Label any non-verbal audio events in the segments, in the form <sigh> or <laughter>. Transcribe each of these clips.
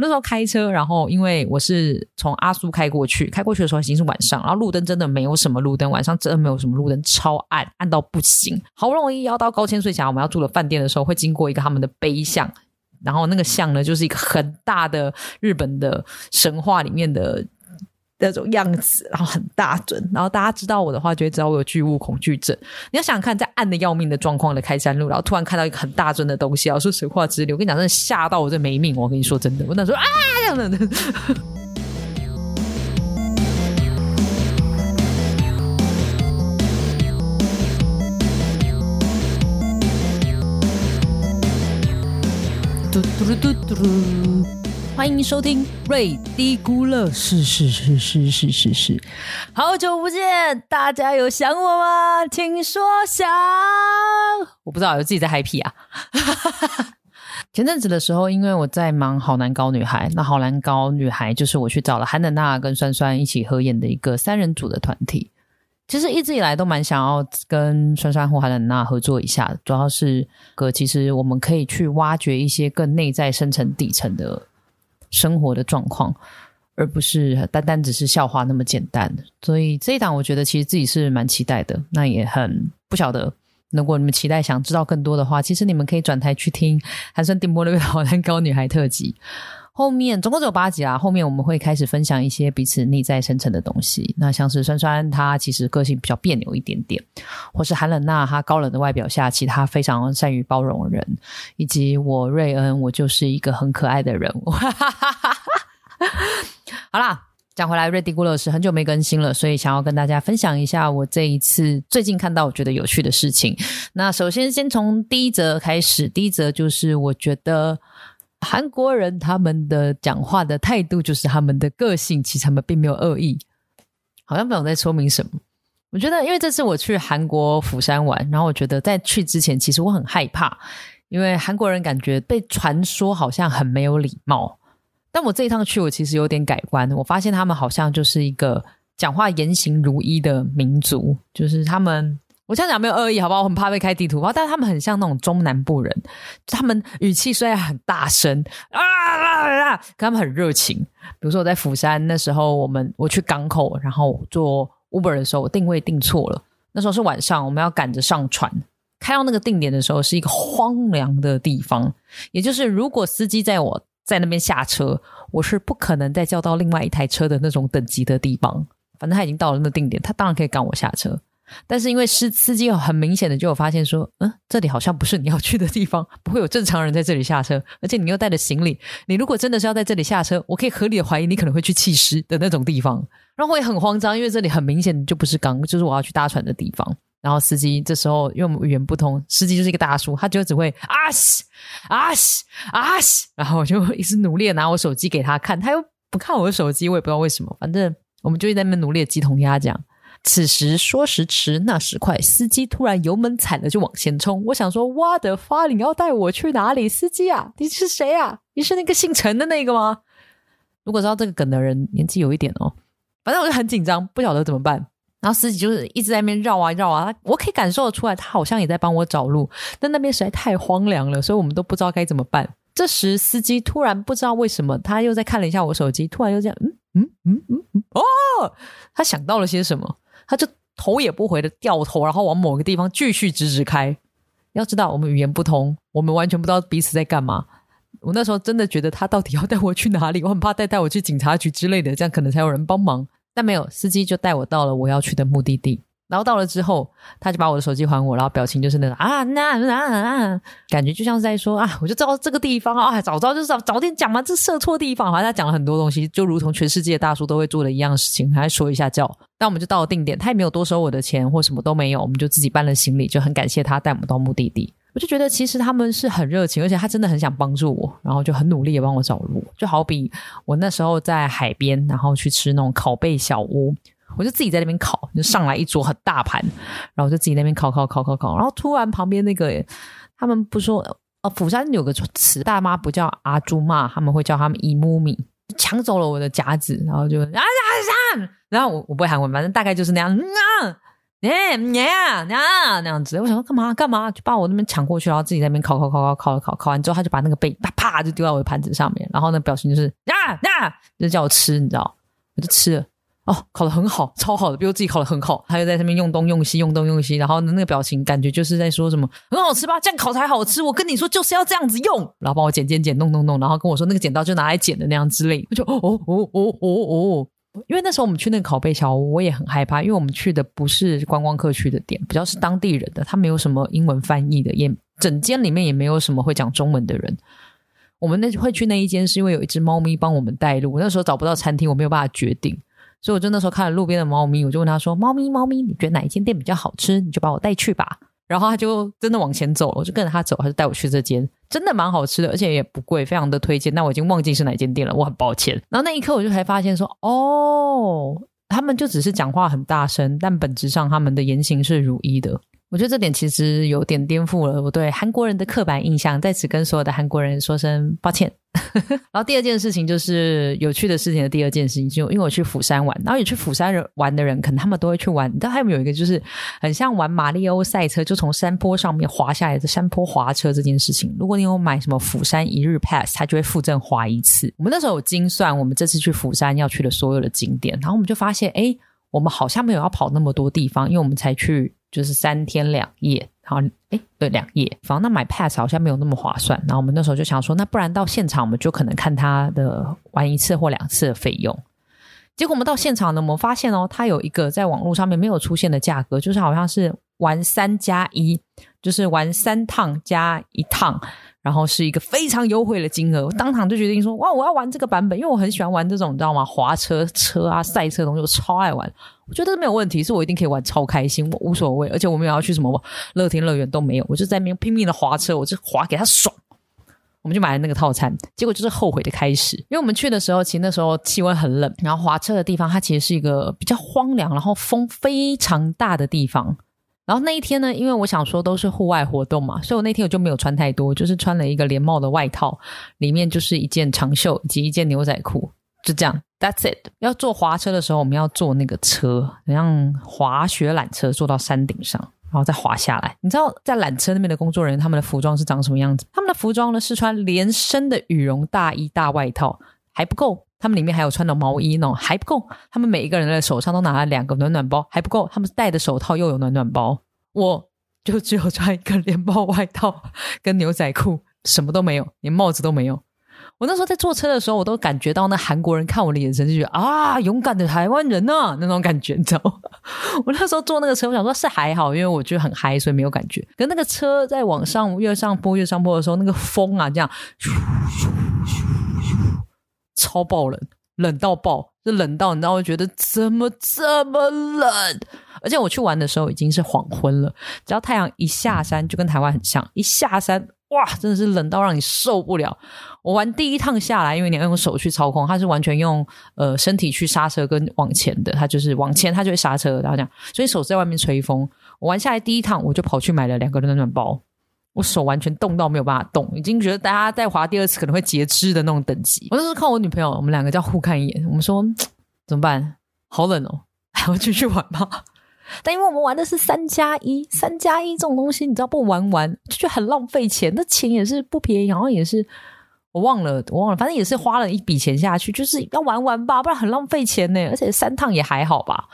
那时候开车，然后因为我是从阿苏开过去，开过去的时候已经是晚上，然后路灯真的没有什么路灯，晚上真的没有什么路灯，超暗，暗到不行。好不容易要到高千穗峡，我们要住的饭店的时候，会经过一个他们的碑像，然后那个像呢，就是一个很大的日本的神话里面的。那种样子，然后很大尊，然后大家知道我的话，就会知道我有巨物恐惧症。你要想想看，在暗的要命的状况的开山路，然后突然看到一个很大尊的东西，然后说实话直流，我跟你讲，真的吓到我这没命。我跟你说真的，我那时候啊这样的。嘟嘟嘟嘟嘟。欢迎收听瑞低估乐，是是是是是是是，好久不见，大家有想我吗？听说想，我不知道有自己在嗨皮啊。<laughs> 前阵子的时候，因为我在忙《好难搞女孩》，那《好难搞女孩》就是我去找了韩冷娜跟酸酸一起合演的一个三人组的团体。其实一直以来都蛮想要跟酸酸或韩冷娜合作一下，主要是个其实我们可以去挖掘一些更内在、深层、底层的。生活的状况，而不是单单只是笑话那么简单。所以这一档，我觉得其实自己是蛮期待的。那也很不晓得，如果你们期待想知道更多的话，其实你们可以转台去听韩酸定波那个好难高女孩特辑。后面总共只有八集啦，后面我们会开始分享一些彼此内在深层的东西。那像是酸酸，他其实个性比较别扭一点点，或是韩冷娜，她高冷的外表下，其他非常善于包容人，以及我瑞恩，我就是一个很可爱的人物。好啦，讲回来，瑞迪古乐是很久没更新了，所以想要跟大家分享一下我这一次最近看到我觉得有趣的事情。那首先先从第一则开始，第一则就是我觉得。韩国人他们的讲话的态度就是他们的个性，其实他们并没有恶意，好像没有在说明什么。我觉得，因为这次我去韩国釜山玩，然后我觉得在去之前，其实我很害怕，因为韩国人感觉被传说好像很没有礼貌。但我这一趟去，我其实有点改观，我发现他们好像就是一个讲话言行如一的民族，就是他们。我这样讲没有恶意，好不好？我很怕被开地图炮，但是他们很像那种中南部人，他们语气虽然很大声啊啊啊，可他们很热情。比如说我在釜山那时候，我们我去港口，然后坐 Uber 的时候，我定位定错了。那时候是晚上，我们要赶着上船，开到那个定点的时候是一个荒凉的地方，也就是如果司机在我在那边下车，我是不可能再叫到另外一台车的那种等级的地方。反正他已经到了那定点，他当然可以赶我下车。但是因为司司机很明显的就有发现说，嗯，这里好像不是你要去的地方，<laughs> 不会有正常人在这里下车，而且你又带着行李，你如果真的是要在这里下车，我可以合理的怀疑你可能会去弃尸的那种地方，然后我也很慌张，因为这里很明显就不是港，就是我要去搭船的地方。然后司机这时候因为我们语言不通，司机就是一个大叔，他就只会啊西啊西啊西，然后我就一直努力的拿我手机给他看，他又不看我的手机，我也不知道为什么，反正我们就在那边努力的鸡同鸭讲。此时说时迟，那时快，司机突然油门踩了就往前冲。我想说，我的发，你要带我去哪里？司机啊，你是谁啊？你是那个姓陈的那个吗？如果知道这个梗的人，年纪有一点哦。反正我就很紧张，不晓得怎么办。然后司机就是一直在那边绕啊绕啊，我可以感受得出来，他好像也在帮我找路。但那边实在太荒凉了，所以我们都不知道该怎么办。这时司机突然不知道为什么，他又在看了一下我手机，突然又这样，嗯嗯嗯嗯，哦，他想到了些什么？他就头也不回的掉头，然后往某个地方继续直直开。要知道，我们语言不通，我们完全不知道彼此在干嘛。我那时候真的觉得他到底要带我去哪里？我很怕带带我去警察局之类的，这样可能才有人帮忙。但没有，司机就带我到了我要去的目的地。然后到了之后，他就把我的手机还我，然后表情就是那种啊那那，感觉就像是在说啊，我就知道这个地方啊，早知道就早早点讲嘛，这设错地方。好像他讲了很多东西，就如同全世界大叔都会做的一样事情，还说一下叫。但我们就到了定点，他也没有多收我的钱或什么都没有，我们就自己搬了行李，就很感谢他带我们到目的地。我就觉得其实他们是很热情，而且他真的很想帮助我，然后就很努力的帮我找路。就好比我那时候在海边，然后去吃那种烤贝小屋。我就自己在那边烤，就上来一桌很大盘，然后就自己那边烤烤烤烤烤，然后突然旁边那个他们不说，呃，釜山有个词，大妈不叫阿朱妈，他们会叫他们姨母米，抢走了我的夹子，然后就啊啊啊，然后我我不会韩文，反正大概就是那样啊，哎呀呀那样子。我想说干嘛干嘛，就把我那边抢过去，然后自己在那边烤烤烤烤烤烤烤完之后，他就把那个贝啪啪就丢到我的盘子上面，然后那表情就是呀呀，就叫我吃，你知道，我就吃了。哦，烤的很好，超好的，比我自己烤的很好。他又在上面用东用西，用东用西，然后那个表情感觉就是在说什么很好吃吧？这样烤才好吃。我跟你说就是要这样子用，然后帮我剪剪剪，弄弄弄，然后跟我说那个剪刀就拿来剪的那样之类。我就哦哦哦哦哦，因为那时候我们去那个烤贝桥，我也很害怕，因为我们去的不是观光客去的店，比较是当地人的，他没有什么英文翻译的，也整间里面也没有什么会讲中文的人。我们那会去那一间是因为有一只猫咪帮我们带路，那时候找不到餐厅，我没有办法决定。所以我就那时候看了路边的猫咪，我就问他说：“猫咪，猫咪，你觉得哪一间店比较好吃？你就把我带去吧。”然后他就真的往前走了，我就跟着他走，他就带我去这间，真的蛮好吃的，而且也不贵，非常的推荐。那我已经忘记是哪间店了，我很抱歉。然后那一刻我就才发现说：“哦，他们就只是讲话很大声，但本质上他们的言行是如一的。”我觉得这点其实有点颠覆了我对韩国人的刻板印象，在此跟所有的韩国人说声抱歉。<laughs> 然后第二件事情就是有趣的事情的第二件事情，就因为我去釜山玩，然后有去釜山人玩的人，可能他们都会去玩。你知道他们有一个就是很像玩马里奥赛车，就从山坡上面滑下来的山坡滑车这件事情。如果你有买什么釜山一日 pass，它就会附赠滑一次。我们那时候有精算，我们这次去釜山要去的所有的景点，然后我们就发现，哎，我们好像没有要跑那么多地方，因为我们才去就是三天两夜。然后，哎，对，两夜，反正那买 pass 好像没有那么划算。然后我们那时候就想说，那不然到现场，我们就可能看他的玩一次或两次的费用。结果我们到现场呢，我们发现哦，他有一个在网络上面没有出现的价格，就是好像是玩三加一，就是玩三趟加一趟。然后是一个非常优惠的金额，我当场就决定说：哇，我要玩这个版本，因为我很喜欢玩这种，你知道吗？滑车、车啊、赛车东西，我超爱玩。我觉得没有问题，是我一定可以玩超开心，我无所谓。而且我们也要去什么乐天乐园都没有，我就在那边拼命的滑车，我就滑给他爽。我们就买了那个套餐，结果就是后悔的开始。因为我们去的时候，其实那时候气温很冷，然后滑车的地方它其实是一个比较荒凉，然后风非常大的地方。然后那一天呢，因为我想说都是户外活动嘛，所以我那天我就没有穿太多，就是穿了一个连帽的外套，里面就是一件长袖以及一件牛仔裤，就这样。That's it。要坐滑车的时候，我们要坐那个车，像滑雪缆车，坐到山顶上，然后再滑下来。你知道在缆车那边的工作人员他们的服装是长什么样子？他们的服装呢是穿连身的羽绒大衣大外套，还不够。他们里面还有穿的毛衣呢，还不够。他们每一个人的手上都拿了两个暖暖包，还不够。他们戴的手套又有暖暖包，我就只有穿一个连帽外套跟牛仔裤，什么都没有，连帽子都没有。我那时候在坐车的时候，我都感觉到那韩国人看我的眼神，就觉得啊，勇敢的台湾人呐，那种感觉，你知道吗？<laughs> 我那时候坐那个车，我想说是还好，因为我觉得很嗨，所以没有感觉。可那个车在往上越上坡越上坡的时候，那个风啊，这样。超爆冷，冷到爆，就冷到你知道，我觉得怎么这么冷？而且我去玩的时候已经是黄昏了，只要太阳一下山，就跟台湾很像，一下山，哇，真的是冷到让你受不了。我玩第一趟下来，因为你要用手去操控，它是完全用呃身体去刹车跟往前的，它就是往前它就会刹车，然后这样，所以手在外面吹风。我玩下来第一趟，我就跑去买了两个暖暖包。我手完全冻到没有办法动，已经觉得大家在滑第二次可能会截肢的那种等级。我那时候看我女朋友，我们两个叫互看一眼，我们说怎么办？好冷哦，<laughs> 还要继续玩吗？<laughs> 但因为我们玩的是三加一，三加一这种东西，你知道不玩完就觉得很浪费钱，那钱也是不便宜，然后也是。我忘了，我忘了，反正也是花了一笔钱下去，就是要玩玩吧，不然很浪费钱呢。而且三趟也还好吧。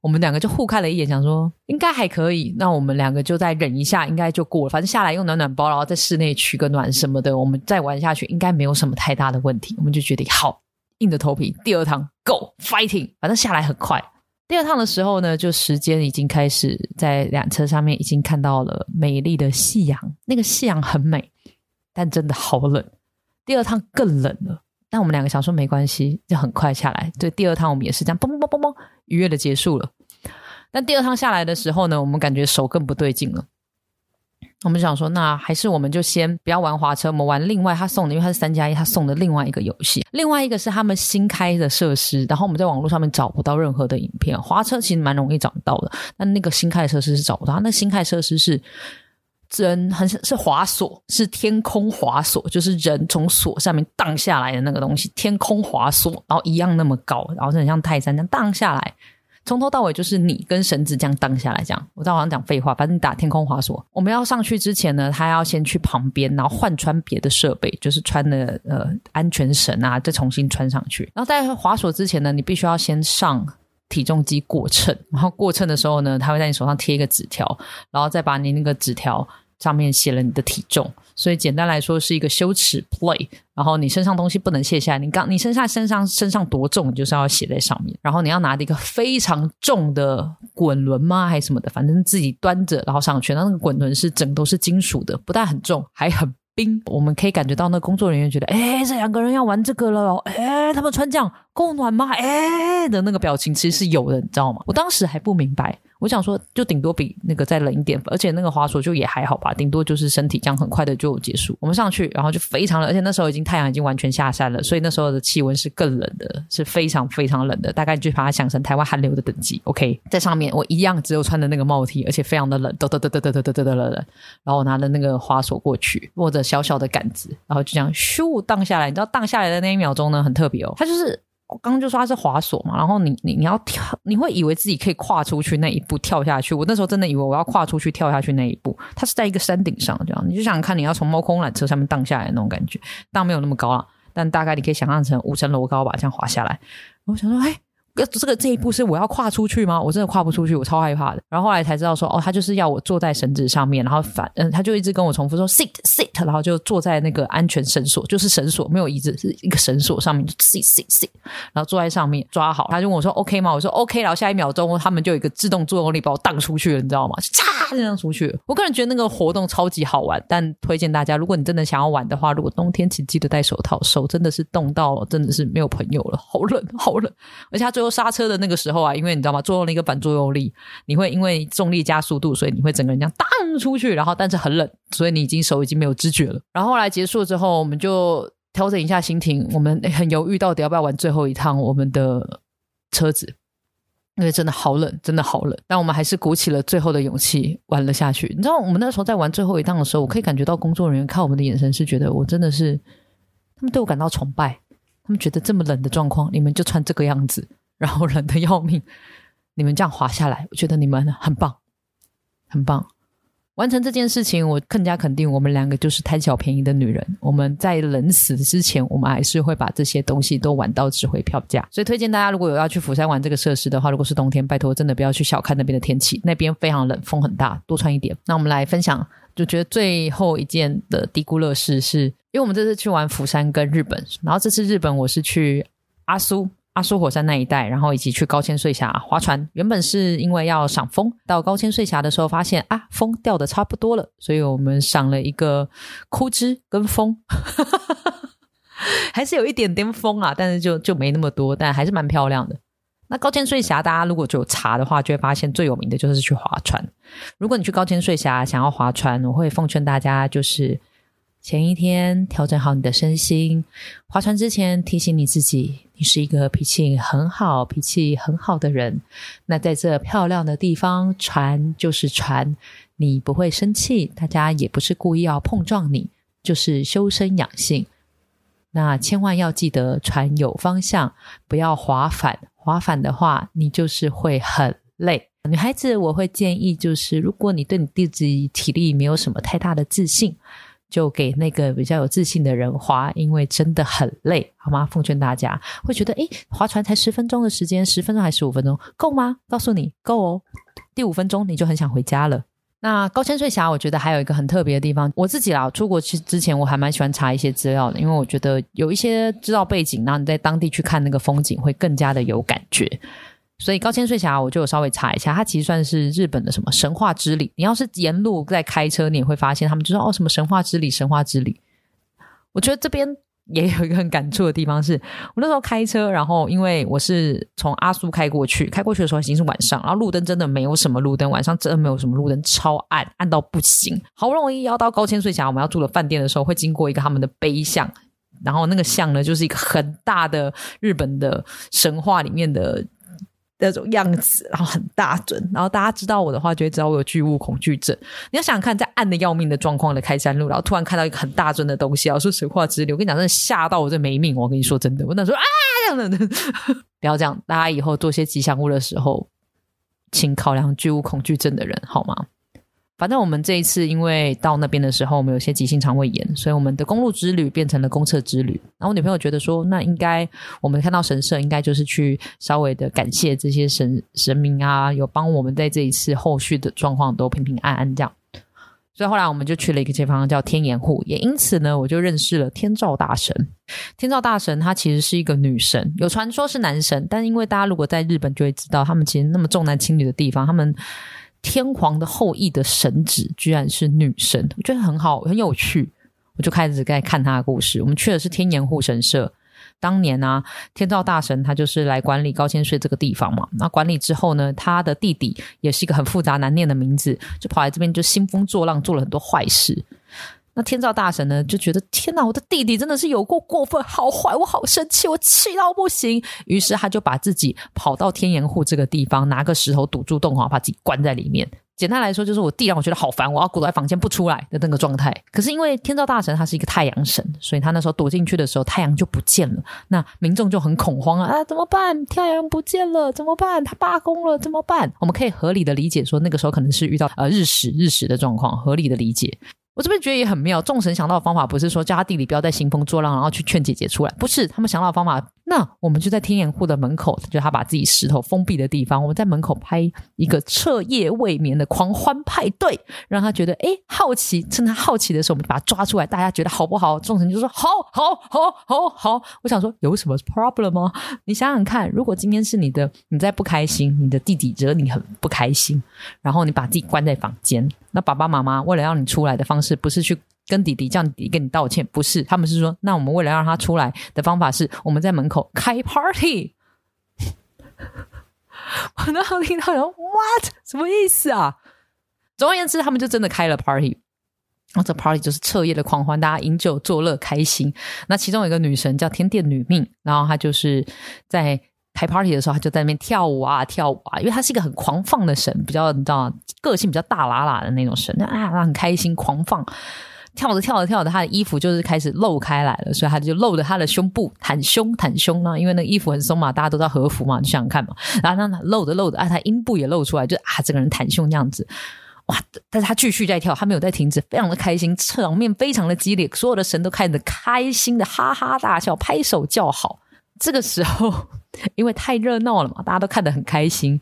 我们两个就互看了一眼，想说应该还可以。那我们两个就再忍一下，应该就过了。反正下来用暖暖包，然后在室内取个暖什么的，我们再玩下去应该没有什么太大的问题。我们就决定好，硬着头皮，第二趟 Go Fighting，反正下来很快。第二趟的时候呢，就时间已经开始在缆车上面已经看到了美丽的夕阳，那个夕阳很美，但真的好冷。第二趟更冷了，但我们两个想说没关系，就很快下来。对，第二趟我们也是这样，嘣嘣嘣嘣嘣，愉悦的结束了。但第二趟下来的时候呢，我们感觉手更不对劲了。我们想说，那还是我们就先不要玩滑车，我们玩另外他送的，因为他是三加一，他送的另外一个游戏，另外一个是他们新开的设施。然后我们在网络上面找不到任何的影片，滑车其实蛮容易找到的，但那个新开的设施是找不到。那新开设施是。人很是滑索，是天空滑索，就是人从锁上面荡下来的那个东西。天空滑索，然后一样那么高，然后很像泰山这样荡下来，从头到尾就是你跟绳子这样荡下来，这样。我在好像讲废话，反正你打天空滑索，我们要上去之前呢，他要先去旁边，然后换穿别的设备，就是穿的呃安全绳啊，再重新穿上去。然后在滑索之前呢，你必须要先上体重机过秤，然后过秤的时候呢，他会在你手上贴一个纸条，然后再把你那个纸条上面写了你的体重。所以简单来说是一个羞耻 play，然后你身上东西不能卸下来，你刚你身上身上身上多重，你就是要写在上面，然后你要拿着一个非常重的滚轮吗，还是什么的，反正自己端着然后上去，那那个滚轮是整都是金属的，不但很重，还很冰。我们可以感觉到那工作人员觉得，哎，这两个人要玩这个了，哎，他们穿这样够暖吗？哎的那个表情其实是有的，你知道吗？我当时还不明白。我想说，就顶多比那个再冷一点，而且那个滑索就也还好吧，顶多就是身体这样很快的就结束。我们上去，然后就非常冷，而且那时候已经太阳已经完全下山了，所以那时候的气温是更冷的，是非常非常冷的，大概就把它想成台湾寒流的等级。OK，在上面我一样只有穿的那个帽 T，而且非常的冷，嘚嘚嘚嘚嘚嘚嘚嘚嘚冷。然后我拿着那个滑索过去，握着小小的杆子，然后就这样咻荡下来。你知道荡下来的那一秒钟呢，很特别哦，它就是。我刚刚就说它是滑索嘛，然后你你你要跳，你会以为自己可以跨出去那一步跳下去。我那时候真的以为我要跨出去跳下去那一步，它是在一个山顶上这样，你就想看你要从猫空缆车上面荡下来那种感觉，当然没有那么高了，但大概你可以想象成五层楼高吧，这样滑下来。我想说，哎。这个这一步是我要跨出去吗？我真的跨不出去，我超害怕的。然后后来才知道说，哦，他就是要我坐在绳子上面，然后反嗯，他就一直跟我重复说 sit sit，然后就坐在那个安全绳索，就是绳索没有椅子，是一个绳索上面就 sit sit sit，然后坐在上面抓好。他就问我说 OK 吗？我说 OK。然后下一秒钟，他们就有一个自动作用力把我荡出去了，你知道吗？嚓这样出去。我个人觉得那个活动超级好玩，但推荐大家，如果你真的想要玩的话，如果冬天请记得戴手套，手真的是冻到真的是没有朋友了，好冷好冷，而且他最后刹车的那个。时候啊，因为你知道吗？作用了一个反作用力，你会因为重力加速度，所以你会整个人这样荡出去，然后但是很冷，所以你已经手已经没有知觉了。然后后来结束之后，我们就调整一下心情，我们很犹豫到底要不要玩最后一趟我们的车子，因为真的好冷，真的好冷。但我们还是鼓起了最后的勇气玩了下去。你知道，我们那时候在玩最后一趟的时候，我可以感觉到工作人员看我们的眼神是觉得我真的是，他们对我感到崇拜，他们觉得这么冷的状况，你们就穿这个样子。然后冷的要命，你们这样滑下来，我觉得你们很棒，很棒。完成这件事情，我更加肯定，我们两个就是贪小便宜的女人。我们在冷死之前，我们还是会把这些东西都玩到值回票价。所以推荐大家，如果有要去釜山玩这个设施的话，如果是冬天，拜托真的不要去小看那边的天气，那边非常冷，风很大，多穿一点。那我们来分享，就觉得最后一件的低估乐事，是因为我们这次去玩釜山跟日本，然后这次日本我是去阿苏。阿苏火山那一带，然后以及去高千穗峡划船。原本是因为要赏风，到高千穗峡的时候发现啊，风掉的差不多了，所以我们赏了一个枯枝跟风，还是有一点点风啊，但是就就没那么多，但还是蛮漂亮的。那高千穗峡，大家如果有查的话，就会发现最有名的就是去划船。如果你去高千穗峡想要划船，我会奉劝大家就是前一天调整好你的身心，划船之前提醒你自己。你是一个脾气很好、脾气很好的人。那在这漂亮的地方，船就是船，你不会生气，大家也不是故意要碰撞你，就是修身养性。那千万要记得，船有方向，不要划反。划反的话，你就是会很累。女孩子，我会建议，就是如果你对你自己体力没有什么太大的自信。就给那个比较有自信的人划，因为真的很累，好吗？奉劝大家会觉得，诶，划船才十分钟的时间，十分钟还是十五分钟，够吗？告诉你，够哦。第五分钟你就很想回家了。那高千穗峡，我觉得还有一个很特别的地方，我自己啦，出国去之前我还蛮喜欢查一些资料的，因为我觉得有一些知道背景，然后你在当地去看那个风景，会更加的有感觉。所以高千穗峡，我就稍微查一下，它其实算是日本的什么神话之旅。你要是沿路在开车，你也会发现他们就说哦什么神话之旅，神话之旅。我觉得这边也有一个很感触的地方，是我那时候开车，然后因为我是从阿苏开过去，开过去的时候已经是晚上，然后路灯真的没有什么路灯，晚上真的没有什么路灯，超暗，暗到不行。好不容易要到高千穗峡，我们要住的饭店的时候，会经过一个他们的碑像，然后那个像呢，就是一个很大的日本的神话里面的。那种样子，然后很大尊，然后大家知道我的话，就会知道我有巨物恐惧症。你要想想看，在暗的要命的状况的开山路，然后突然看到一个很大尊的东西，然后，说实话直流，我跟你讲，真的吓到我，这没命。我跟你说真的，我那时候啊，这样的，<laughs> 不要这样。大家以后做些吉祥物的时候，请考量巨物恐惧症的人，好吗？反正我们这一次因为到那边的时候，我们有些急性肠胃炎，所以我们的公路之旅变成了公厕之旅。然后我女朋友觉得说，那应该我们看到神社，应该就是去稍微的感谢这些神神明啊，有帮我们在这一次后续的状况都平平安安这样。所以后来我们就去了一个地方叫天岩户，也因此呢，我就认识了天照大神。天照大神他其实是一个女神，有传说是男神，但因为大家如果在日本就会知道，他们其实那么重男轻女的地方，他们。天皇的后裔的神子居然是女神，我觉得很好，很有趣。我就开始在看他的故事。我们去的是天岩护神社，当年啊，天照大神他就是来管理高千穗这个地方嘛。那管理之后呢，他的弟弟也是一个很复杂难念的名字，就跑来这边就兴风作浪，做了很多坏事。那天照大神呢，就觉得天哪，我的弟弟真的是有过过分，好坏，我好生气，我气到不行。于是他就把自己跑到天岩户这个地方，拿个石头堵住洞口，把自己关在里面。简单来说，就是我弟让我觉得好烦，我要躲在房间不出来的那个状态。可是因为天照大神他是一个太阳神，所以他那时候躲进去的时候，太阳就不见了。那民众就很恐慌啊，啊，怎么办？太阳不见了，怎么办？他罢工了，怎么办？我们可以合理的理解说，那个时候可能是遇到呃日食日食的状况，合理的理解。我这边觉得也很妙，众神想到的方法不是说叫他弟弟不要再兴风作浪，然后去劝姐姐出来，不是他们想到的方法。那我们就在天眼户的门口，就他把自己石头封闭的地方，我们在门口拍一个彻夜未眠的狂欢派对，让他觉得哎好奇，趁他好奇的时候，我们把他抓出来，大家觉得好不好？众神就说好好好好好。我想说 <laughs> 有什么 problem 吗？你想想看，如果今天是你的，你在不开心，你的弟弟惹你很不开心，然后你把自己关在房间，那爸爸妈妈为了让你出来的方式，不是去。跟弟弟这样，弟弟跟你道歉，不是？他们是说，那我们为了让他出来的方法是，我们在门口开 party。我那时候听到人 what 什么意思啊？总而言之，他们就真的开了 party。然后这 party 就是彻夜的狂欢，大家饮酒作乐，开心。那其中有一个女神叫天殿女命，然后她就是在开 party 的时候，她就在那边跳舞啊，跳舞啊，因为她是一个很狂放的神，比较你知道，个性比较大喇喇的那种神，啊，很开心，狂放。跳着跳着跳着，他的衣服就是开始露开来了，所以他就露着他的胸部，袒胸袒胸呢。因为那衣服很松嘛，大家都知道和服嘛，你想想看嘛。然后他露着露着，啊，他阴部也露出来，就啊，整个人袒胸这样子，哇！但是他继续在跳，他没有在停止，非常的开心，场面非常的激烈，所有的神都看着开心的哈哈大笑，拍手叫好。这个时候，<laughs> 因为太热闹了嘛，大家都看得很开心。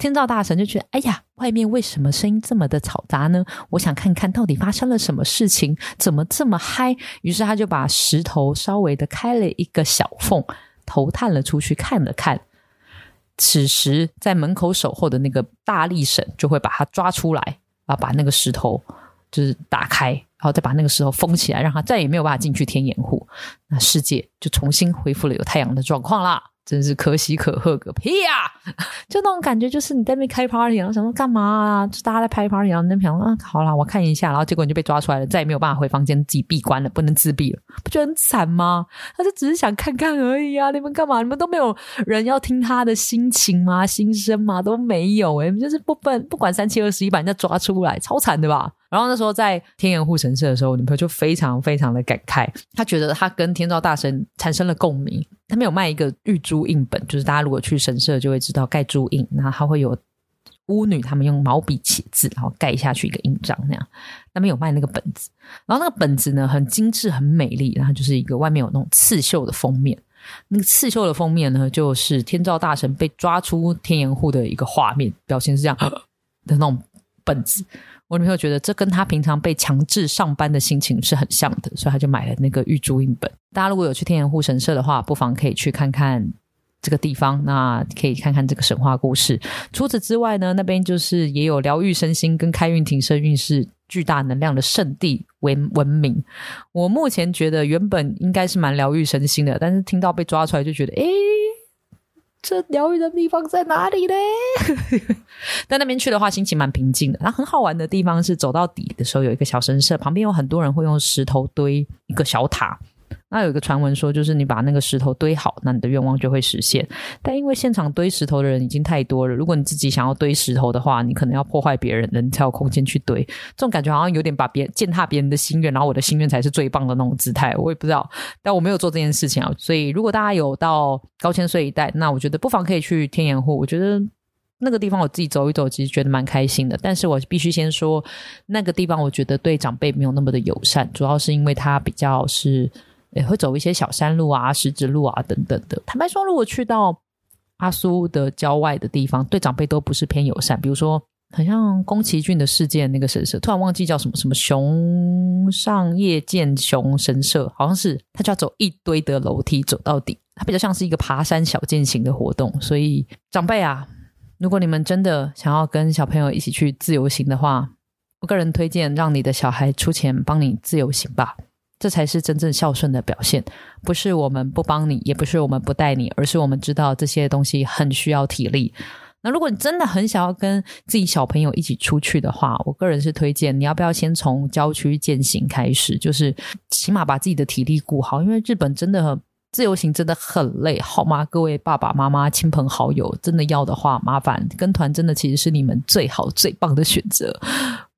天照大神就觉得，哎呀，外面为什么声音这么的嘈杂呢？我想看看到底发生了什么事情，怎么这么嗨？于是他就把石头稍微的开了一个小缝，头探了出去看了看。此时在门口守候的那个大力神就会把他抓出来，啊，把那个石头就是打开，然后再把那个石头封起来，让他再也没有办法进去天眼户。那世界就重新恢复了有太阳的状况啦。真是可喜可贺个屁呀！<laughs> 就那种感觉，就是你在那边开 party，然后想说干嘛啊？就大家在拍 party，然后那边想啊，好了，我看一下，然后结果你就被抓出来了，再也没有办法回房间，自己闭关了，不能自闭了，<laughs> 不觉得很惨吗？他就只是想看看而已啊！你们干嘛？你们都没有人要听他的心情吗？心声吗？都没有诶就是不分不管三七二十一把人家抓出来，超惨的吧？然后那时候在天元护神社的时候，我女朋友就非常非常的感慨，她觉得她跟天照大神产生了共鸣。他们有卖一个玉珠印本，就是大家如果去神社就会知道盖珠印，然后它会有巫女他们用毛笔写字，然后盖下去一个印章那样。他们有卖那个本子，然后那个本子呢很精致很美丽，然后就是一个外面有那种刺绣的封面。那个刺绣的封面呢，就是天照大神被抓出天岩户的一个画面，表情是这样的那种本子。我女朋友觉得这跟她平常被强制上班的心情是很像的，所以她就买了那个玉珠印本。大家如果有去天岩护神社的话，不妨可以去看看这个地方，那可以看看这个神话故事。除此之外呢，那边就是也有疗愈身心跟开运提升运势巨大能量的圣地为闻名。我目前觉得原本应该是蛮疗愈身心的，但是听到被抓出来就觉得，诶。这疗愈的地方在哪里呢？<laughs> 在那边去的话，心情蛮平静的。然后很好玩的地方是，走到底的时候有一个小神社，旁边有很多人会用石头堆一个小塔。那有一个传闻说，就是你把那个石头堆好，那你的愿望就会实现。但因为现场堆石头的人已经太多了，如果你自己想要堆石头的话，你可能要破坏别人的，你才有空间去堆。这种感觉好像有点把别践踏别人的心愿，然后我的心愿才是最棒的那种姿态。我也不知道，但我没有做这件事情啊。所以如果大家有到高千岁一带，那我觉得不妨可以去天眼户。我觉得。那个地方我自己走一走，其实觉得蛮开心的。但是我必须先说，那个地方我觉得对长辈没有那么的友善，主要是因为它比较是也会走一些小山路啊、石子路啊等等的。坦白说，如果去到阿苏的郊外的地方，对长辈都不是偏友善。比如说，很像宫崎骏的世界那个神社，突然忘记叫什么什么熊上叶见熊神社，好像是他就要走一堆的楼梯走到底，它比较像是一个爬山小践行的活动。所以长辈啊。如果你们真的想要跟小朋友一起去自由行的话，我个人推荐让你的小孩出钱帮你自由行吧，这才是真正孝顺的表现。不是我们不帮你，也不是我们不带你，而是我们知道这些东西很需要体力。那如果你真的很想要跟自己小朋友一起出去的话，我个人是推荐你要不要先从郊区践行开始，就是起码把自己的体力顾好，因为日本真的。自由行真的很累，好吗？各位爸爸妈妈、亲朋好友，真的要的话，麻烦跟团，真的其实是你们最好最棒的选择，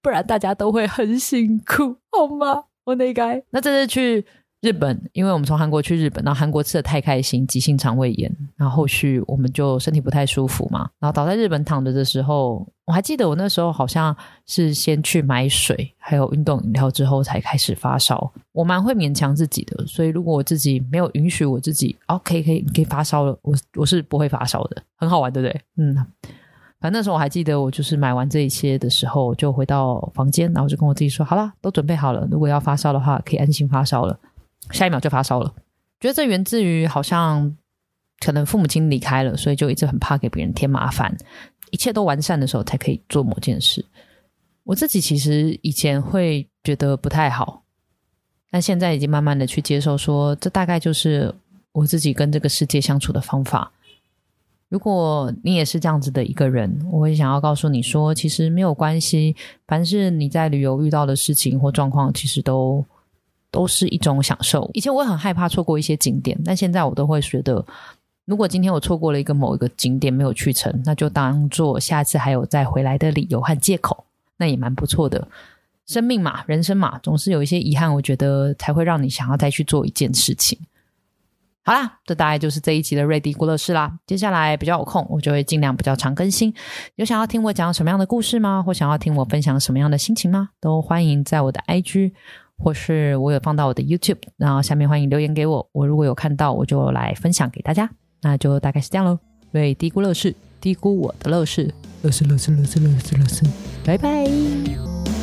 不然大家都会很辛苦，好吗？我那该那这次去。日本，因为我们从韩国去日本，然后韩国吃的太开心，急性肠胃炎，然后后续我们就身体不太舒服嘛，然后倒在日本躺着的时候，我还记得我那时候好像是先去买水，还有运动饮料之后才开始发烧。我蛮会勉强自己的，所以如果我自己没有允许我自己，OK，可以你可以发烧了，我我是不会发烧的，很好玩，对不对？嗯，反正那时候我还记得，我就是买完这一些的时候，就回到房间，然后就跟我自己说，好了，都准备好了，如果要发烧的话，可以安心发烧了。下一秒就发烧了，觉得这源自于好像可能父母亲离开了，所以就一直很怕给别人添麻烦。一切都完善的时候才可以做某件事。我自己其实以前会觉得不太好，但现在已经慢慢的去接受，说这大概就是我自己跟这个世界相处的方法。如果你也是这样子的一个人，我会想要告诉你说，其实没有关系，凡是你在旅游遇到的事情或状况，其实都。都是一种享受。以前我很害怕错过一些景点，但现在我都会觉得，如果今天我错过了一个某一个景点没有去成，那就当做下次还有再回来的理由和借口，那也蛮不错的。生命嘛，人生嘛，总是有一些遗憾，我觉得才会让你想要再去做一件事情。好啦，这大概就是这一集的瑞迪故乐事啦。接下来比较有空，我就会尽量比较常更新。有想要听我讲什么样的故事吗？或想要听我分享什么样的心情吗？都欢迎在我的 IG。或是我有放到我的 YouTube，然后下面欢迎留言给我，我如果有看到，我就来分享给大家。那就大概是这样喽。瑞迪估乐事，低估我的乐事，乐事乐事乐事乐事乐事，拜拜。